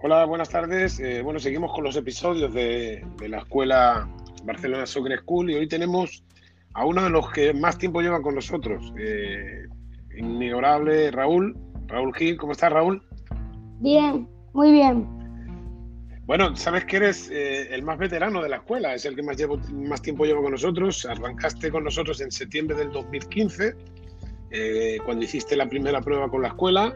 Hola, buenas tardes. Eh, bueno, seguimos con los episodios de, la escuela Barcelona Soccer School y hoy tenemos a uno de los que más tiempo lleva con nosotros, eh, Raúl. Raúl Gil, ¿cómo estás, Raúl? Bien, muy bien. Bueno, sabes que eres eh, el más veterano de la escuela, es el que más, llevo, más tiempo lleva con nosotros. Arrancaste con nosotros en septiembre del 2015, cuando hiciste la primera prueba con la escuela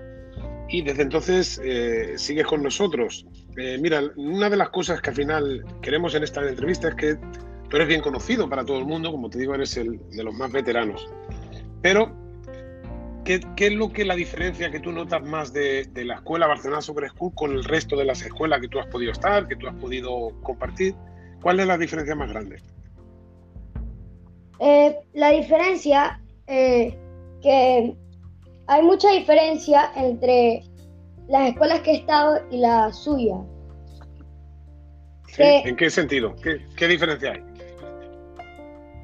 y desde entonces eh, sigues con nosotros. Eh, mira, una de las cosas que al final queremos en esta entrevista es que tú eres bien conocido para todo el mundo, como te digo, eres el de los más veteranos. Pero, ¿qué, es lo que la diferencia que tú notas más de, la escuela Barcelona Soccer School con el resto de las escuelas que tú has podido estar, que tú has podido compartir? ¿Cuál es la diferencia más grande? Eh, la diferencia que hay mucha diferencia entre las escuelas que he estado y la suya. ¿En qué sentido? ¿Qué, diferencia hay?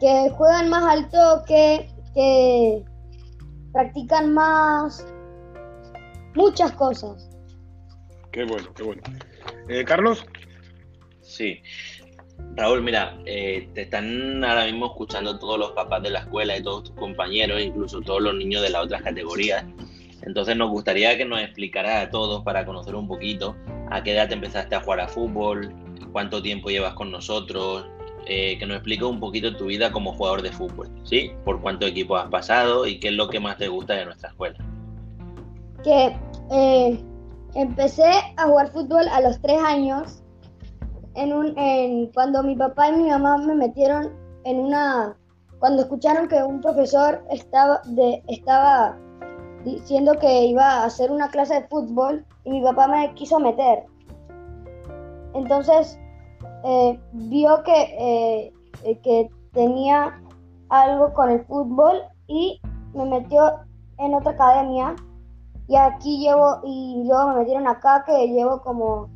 Que juegan más al toque, que practican más, muchas cosas. Qué bueno, qué bueno. Eh, Carlos. Sí, Raúl, mira, eh, te están ahora mismo escuchando todos los papás de la escuela y todos tus compañeros, incluso todos los niños de las otras categorías. Entonces nos gustaría que nos explicaras a todos para conocer un poquito a qué edad empezaste a jugar a fútbol, cuánto tiempo llevas con nosotros, eh, que nos expliques un poquito tu vida como jugador de fútbol, ¿sí? Por cuántos equipos has pasado y qué es lo que más te gusta de nuestra escuela. Que eh, empecé a jugar fútbol a los tres años en un, en, cuando mi papá y mi mamá me metieron en una, cuando escucharon que un profesor estaba, de, estaba diciendo que iba a hacer una clase de fútbol y mi papá me quiso meter. Entonces eh, vio que, eh, que tenía algo con el fútbol y me metió en otra academia y aquí llevo y luego me metieron acá que llevo como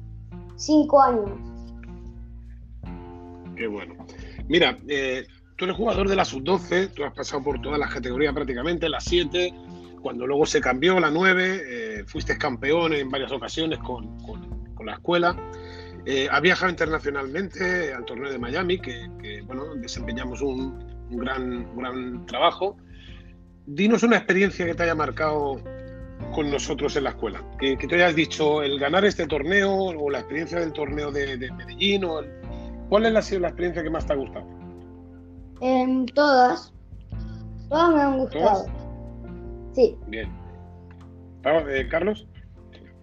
cinco años. Qué bueno. Mira, eh, tú eres jugador de la sub-12, tú has pasado por todas las categorías prácticamente, las 7, cuando luego se cambió la 9, eh, fuiste campeón en varias ocasiones con, la escuela. Eh, has viajado internacionalmente al torneo de Miami, que, bueno, desempeñamos un, gran, gran trabajo. Dinos una experiencia que te haya marcado con nosotros en la escuela. Que, te hayas dicho el ganar este torneo o la experiencia del torneo de, Medellín o el, ¿Cuál ha sido la experiencia que más te ha gustado? En todas. Todas me han gustado. Sí. Bien. Eh, Carlos.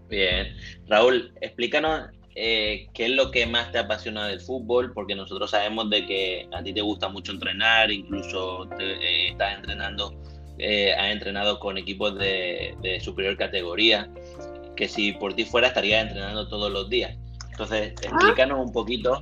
Bien. Raúl, explícanos eh, qué es lo que más te apasiona del fútbol, porque nosotros sabemos de que a ti te gusta mucho entrenar, incluso eh, estás entrenando, has entrenado con equipos de, de superior categoría, que si por ti fuera estarías entrenando todos los días. Entonces, ah. explícanos un poquito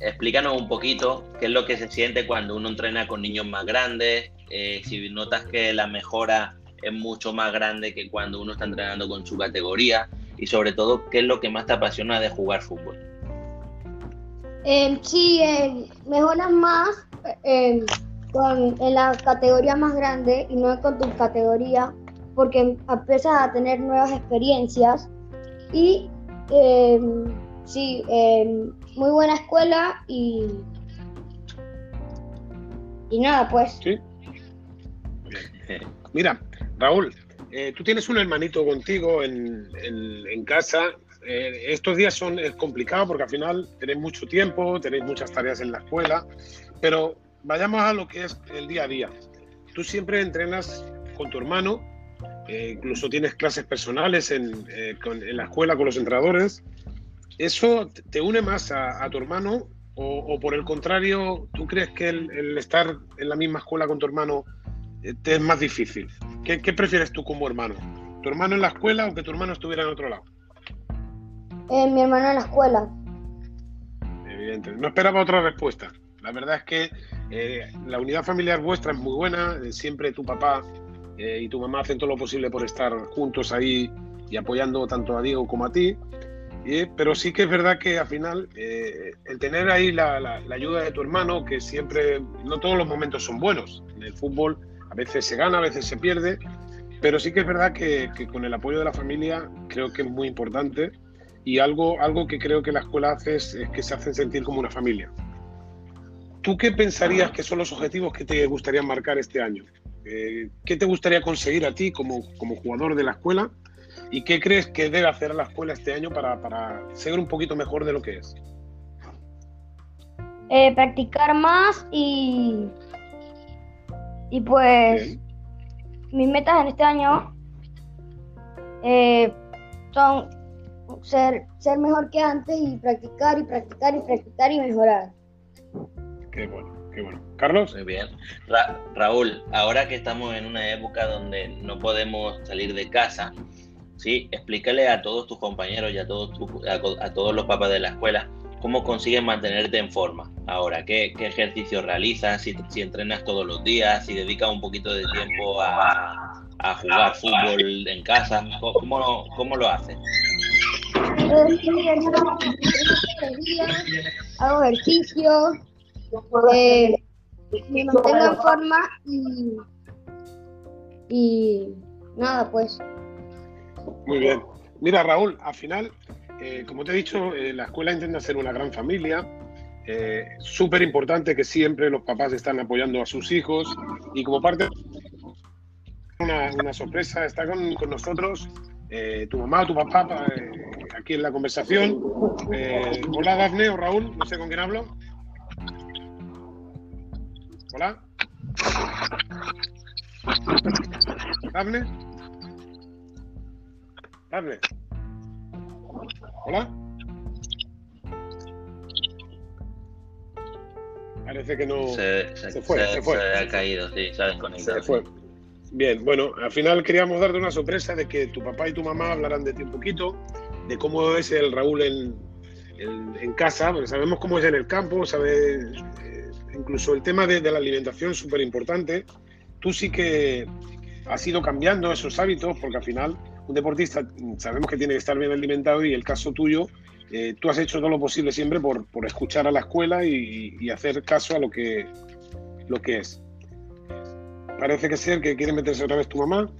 explícanos un poquito qué es lo que se siente cuando uno entrena con niños más grandes, eh, si notas que la mejora es mucho más grande que cuando uno está entrenando con su categoría y sobre todo qué es lo que más te apasiona de jugar fútbol. Eh, sí, eh, mejoras más em, con, en la categoría más grande y no con tu categoría porque empiezas a tener nuevas experiencias y em, sí, em, muy buena escuela y. Y nada, pues. Sí. Mira, Raúl, eh, tú tienes un hermanito contigo en, casa. Eh, estos días son es complicado porque al final tenéis mucho tiempo, tenéis muchas tareas en la escuela, pero vayamos a lo que es el día a día. Tú siempre entrenas con tu hermano, eh, incluso tienes clases personales en, en, la escuela con los entrenadores. ¿Eso te une más a, tu hermano o, por el contrario, tú crees que el, estar en la misma escuela con tu hermano eh, te es más difícil? ¿Qué, prefieres tú como hermano? ¿Tu hermano en la escuela o que tu hermano estuviera en otro lado? Eh, mi hermano en la escuela. Evidente. No esperaba otra respuesta. La verdad es que eh, la unidad familiar vuestra es muy buena. siempre tu papá y tu mamá hacen todo lo posible por estar juntos ahí y apoyando tanto a Diego como a ti pero sí que es verdad que al final eh, el tener ahí la, ayuda de tu hermano, que siempre, no todos los momentos son buenos. En el fútbol a veces se gana, a veces se pierde, pero sí que es verdad que, con el apoyo de la familia creo que es muy importante. y algo, algo que creo que la escuela hace es, que se hacen sentir como una familia. ¿Tú qué pensarías que son los objetivos que te gustaría marcar este año? Eh, ¿Qué te gustaría conseguir a ti como, como jugador de la escuela? ¿Y qué crees que debe hacer la escuela este año para, para ser un poquito mejor de lo que es? Eh, practicar más y, y pues mis metas en este año eh, son ser, ser mejor que antes y practicar y practicar y practicar y mejorar. Qué bueno, qué bueno. Carlos. Muy bien. Raúl, ahora que estamos en una época donde no podemos salir de casa, ¿sí? explícale a todos tus compañeros y a todos, a, todos los papás de la escuela cómo consigues mantenerte en forma ahora, qué, qué ejercicio realizas, si, entrenas todos los días, si dedicas un poquito de tiempo a, a jugar fútbol en casa, ¿cómo, cómo lo haces? hago ejercicio, eh, me mantengo en forma y, y nada, pues. Muy bien. Mira, Raúl, al final, eh, como te he dicho, eh, la escuela intenta ser una gran familia. Eh, Súper importante que siempre los papás están apoyando a sus hijos y como parte una, una sorpresa está con, nosotros tu mamá o tu papá aquí en la conversación. hola Dafne o Raúl, no sé con quién hablo. Hola. Dafne. Dafne. Hola. Parece que no. Se, fue, se, fue. Se ha caído, sí, se ha desconectado. Se fue. Bien, bueno, al final queríamos darte una sorpresa de que tu papá y tu mamá hablarán de ti un poquito, de cómo es el Raúl en, en, casa, porque sabemos cómo es en el campo, sabes, eh, incluso el tema de, de la alimentación es súper importante. Tú sí que has ido cambiando esos hábitos, porque al final un deportista sabemos que tiene que estar bien alimentado y el caso tuyo, eh, tú has hecho todo lo posible siempre por, escuchar a la escuela y, hacer caso a lo que, lo que es. Parece que ser que quiere meterse otra vez tu mamá.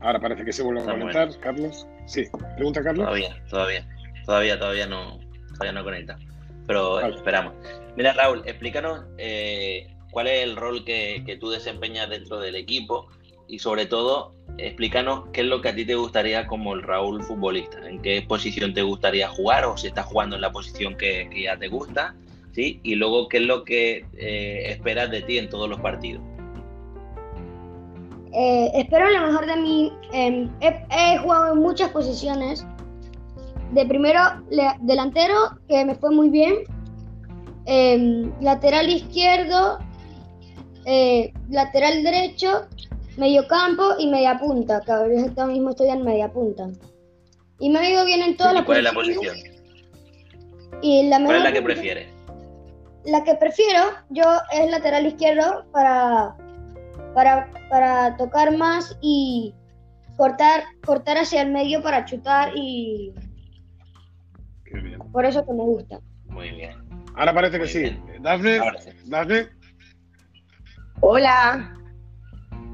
Ahora parece que se vuelve a conectar, Carlos. Sí, pregunta Carlos. Todavía, todavía, todavía, todavía no, todavía no conecta. Pero esperamos. Mira, Raúl, explícanos eh, cuál es el rol que, que, tú desempeñas dentro del equipo y sobre todo explícanos qué es lo que a ti te gustaría como el Raúl futbolista, en qué posición te gustaría jugar o si estás jugando en la posición que, ya te gusta, ¿sí? Y luego qué es lo que eh, esperas de ti en todos los partidos. Eh, espero lo mejor de mí. Em, he, jugado en muchas posiciones. De primero, delantero, que me fue muy bien. Em, lateral izquierdo, eh, lateral derecho medio campo y media punta, que ahora mismo estoy en media punta. Y me ha ido bien en todas las ¿Cuál es la posición? Y la ¿Cuál es la que prefieres? La que prefiero yo es lateral izquierdo para, para, para tocar más y cortar, cortar hacia el medio para chutar y por eso que me gusta. Muy bien. Ahora parece que sí. Dafne, Dafne. Hola.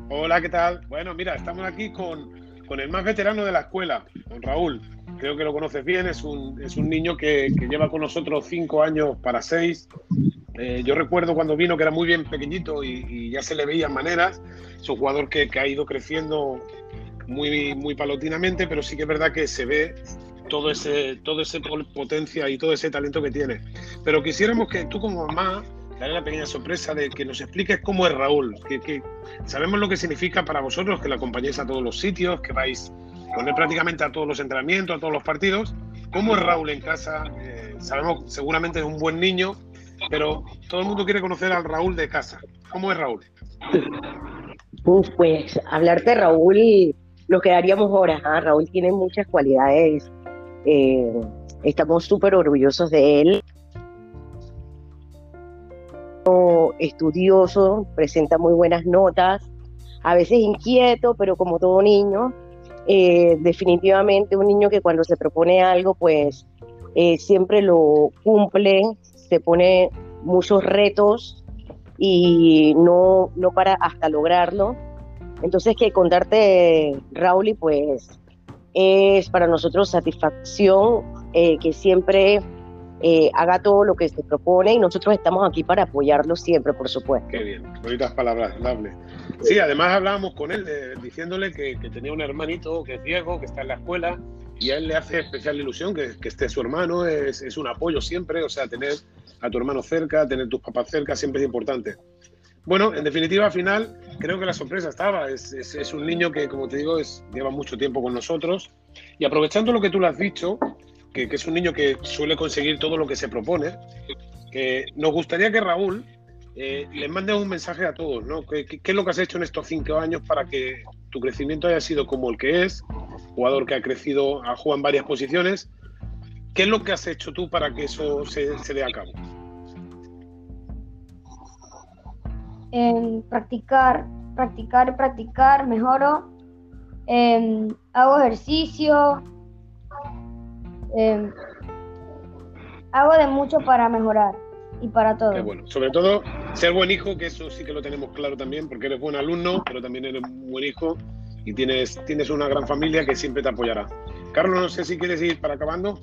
Hola, ¿qué tal? Bueno, mira, estamos aquí con, el más veterano de la escuela, con Raúl. Creo que lo conoces bien, es un, es un niño que, lleva con nosotros cinco años para seis. Eh, yo recuerdo cuando vino que era muy bien pequeñito y, ya se le veían maneras. Es un jugador que, ha ido creciendo muy, muy palotinamente, pero sí que es verdad que se ve todo ese, todo ese potencia y todo ese talento que tiene. Pero quisiéramos que tú como mamá daré la pequeña sorpresa de que nos expliques cómo es Raúl, que, sabemos lo que significa para vosotros, que la acompañéis a todos los sitios, que vais con él prácticamente a todos los entrenamientos, a todos los partidos. ¿Cómo es Raúl en casa? Eh, sabemos seguramente es un buen niño, pero todo el mundo quiere conocer al Raúl de casa. ¿Cómo es Raúl? pues hablarte de Raúl, lo quedaríamos horas. ¿ah? Raúl tiene muchas cualidades. Eh, estamos súper orgullosos de él estudioso, presenta muy buenas notas, a veces inquieto, pero como todo niño, eh, definitivamente un niño que cuando se propone algo, pues eh, siempre lo cumple, se pone muchos retos y no, no para hasta lograrlo. Entonces, que contarte, Raúl, pues es para nosotros satisfacción eh, que siempre eh, haga todo lo que se propone y nosotros estamos aquí para apoyarlo siempre, por supuesto. Qué bien, bonitas palabras, Dable. Sí, además hablábamos con él diciéndole que, tenía un hermanito que es ciego, que está en la escuela y a él le hace especial ilusión que, que esté su hermano, es, es, un apoyo siempre, o sea, tener a tu hermano cerca, tener tus papás cerca siempre es importante. Bueno, en definitiva, al final, creo que la sorpresa estaba. Es, es, un niño que, como te digo, es, lleva mucho tiempo con nosotros. Y aprovechando lo que tú le has dicho, que, es un niño que suele conseguir todo lo que se propone, que nos gustaría que Raúl eh, le mande un mensaje a todos, ¿no? ¿Qué, ¿Qué, es lo que has hecho en estos cinco años para que tu crecimiento haya sido como el que es? Jugador que ha crecido, ha jugado en varias posiciones. ¿Qué es lo que has hecho tú para que eso se, se dé a cabo? En practicar, practicar, practicar, mejoro. Hago ejercicio. Em, hago de mucho para mejorar y para todo. Qué bueno. Sobre todo, ser buen hijo, que eso sí que lo tenemos claro también, porque eres buen alumno, pero también eres un buen hijo y tienes, tienes una gran familia que siempre te apoyará. Carlos, no sé si quieres ir para acabando.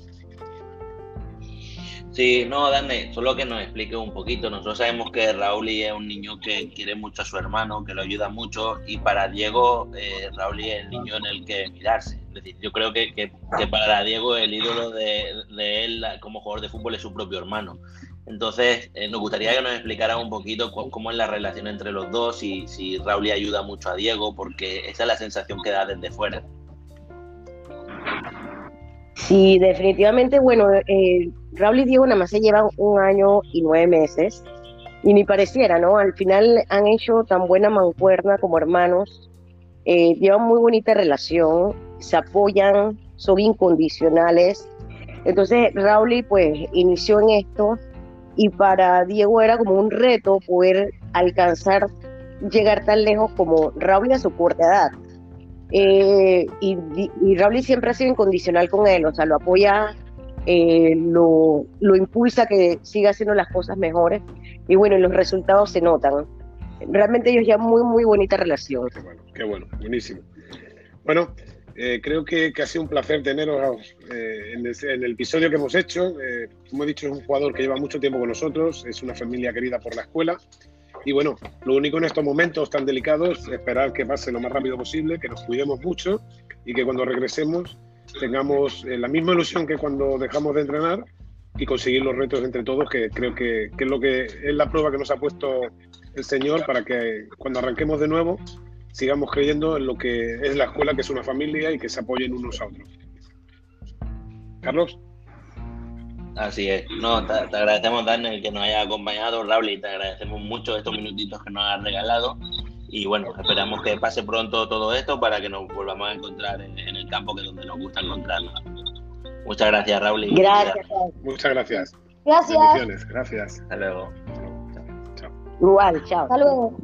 Sí, no, Dane, solo que nos explique un poquito. Nosotros sabemos que Raúl es un niño que quiere mucho a su hermano, que lo ayuda mucho, y para Diego, eh, Raúl es el niño en el que mirarse. Decir, yo creo que, para Diego el ídolo de, él como jugador de fútbol es su propio hermano. Entonces, eh, nos gustaría que nos explicara un poquito cómo, es la relación entre los dos y si Raúl ayuda mucho a Diego, porque esa es la sensación que da desde fuera. Sí, definitivamente, bueno, eh, Raúl y Diego nada más se llevan un año y nueve meses, y ni pareciera, ¿no? Al final han hecho tan buena mancuerna como hermanos, eh, llevan muy bonita relación, se apoyan, son incondicionales. Entonces, Raúl pues inició en esto y para Diego era como un reto poder alcanzar, llegar tan lejos como Raúl a su corta edad. Eh, y, y Raúl siempre ha sido incondicional con él, o sea, lo apoya, eh, lo, lo, impulsa que siga haciendo las cosas mejores y bueno, los resultados se notan. Realmente ellos ya muy, muy bonita relación. Qué bueno, qué bueno, buenísimo. Bueno, eh, creo que, que, ha sido un placer teneros eh, en, el, en, el, episodio que hemos hecho. Eh, como he dicho, es un jugador que lleva mucho tiempo con nosotros, es una familia querida por la escuela. Y bueno, lo único en estos momentos tan delicados es esperar que pase lo más rápido posible, que nos cuidemos mucho y que cuando regresemos tengamos la misma ilusión que cuando dejamos de entrenar y conseguir los retos entre todos, que creo que, que es lo que es la prueba que nos ha puesto el Señor para que cuando arranquemos de nuevo sigamos creyendo en lo que es la escuela, que es una familia y que se apoyen unos a otros. Carlos. Así es. No, te, agradecemos, Daniel, que nos haya acompañado, Raúl, y te agradecemos mucho estos minutitos que nos has regalado. Y bueno, esperamos que pase pronto todo esto para que nos volvamos a encontrar en, el campo que es donde nos gusta encontrarnos. Muchas gracias, Raúl. gracias. Muchas gracias. Gracias. Gracias. Hasta luego. Chao. Igual, chao. Hasta luego.